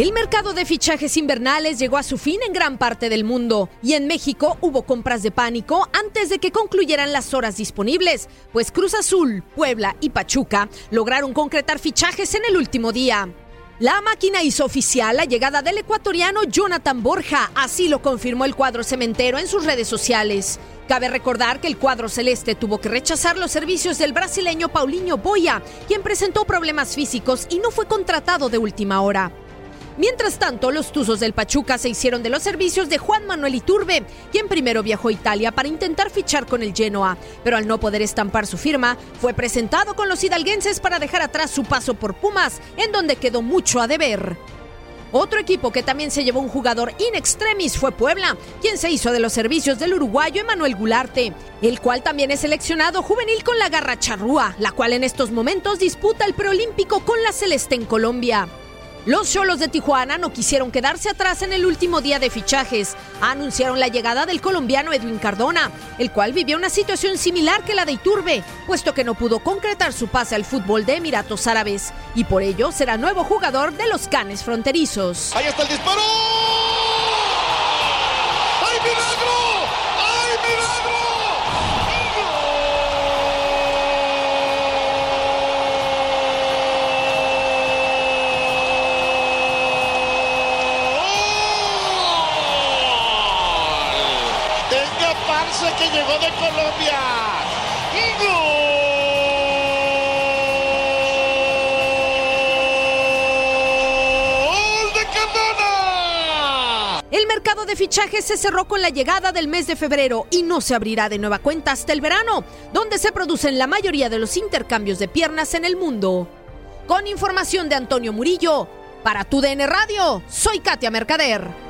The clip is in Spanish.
El mercado de fichajes invernales llegó a su fin en gran parte del mundo y en México hubo compras de pánico antes de que concluyeran las horas disponibles, pues Cruz Azul, Puebla y Pachuca lograron concretar fichajes en el último día. La máquina hizo oficial la llegada del ecuatoriano Jonathan Borja, así lo confirmó el cuadro cementero en sus redes sociales. Cabe recordar que el cuadro celeste tuvo que rechazar los servicios del brasileño Paulinho Boya, quien presentó problemas físicos y no fue contratado de última hora. Mientras tanto, los Tuzos del Pachuca se hicieron de los servicios de Juan Manuel Iturbe, quien primero viajó a Italia para intentar fichar con el Genoa, pero al no poder estampar su firma, fue presentado con los hidalguenses para dejar atrás su paso por Pumas, en donde quedó mucho a deber. Otro equipo que también se llevó un jugador in extremis fue Puebla, quien se hizo de los servicios del uruguayo Emanuel Gularte, el cual también es seleccionado juvenil con la garra charrúa, la cual en estos momentos disputa el preolímpico con la celeste en Colombia. Los Cholos de Tijuana no quisieron quedarse atrás en el último día de fichajes. Anunciaron la llegada del colombiano Edwin Cardona, el cual vivió una situación similar que la de Iturbe, puesto que no pudo concretar su pase al fútbol de Emiratos Árabes, y por ello será nuevo jugador de los Canes Fronterizos. Ahí está el disparo. ¡Ay, milagro! ¡Ay, milagro! ¡Gol! Que llegó de Colombia. ¡Gol de! El mercado de fichajes se cerró con la llegada del mes de febrero y no se abrirá de nueva cuenta hasta el verano, donde se producen la mayoría de los intercambios de piernas en el mundo. Con información de Antonio Murillo, para tu DN Radio, soy Katia Mercader.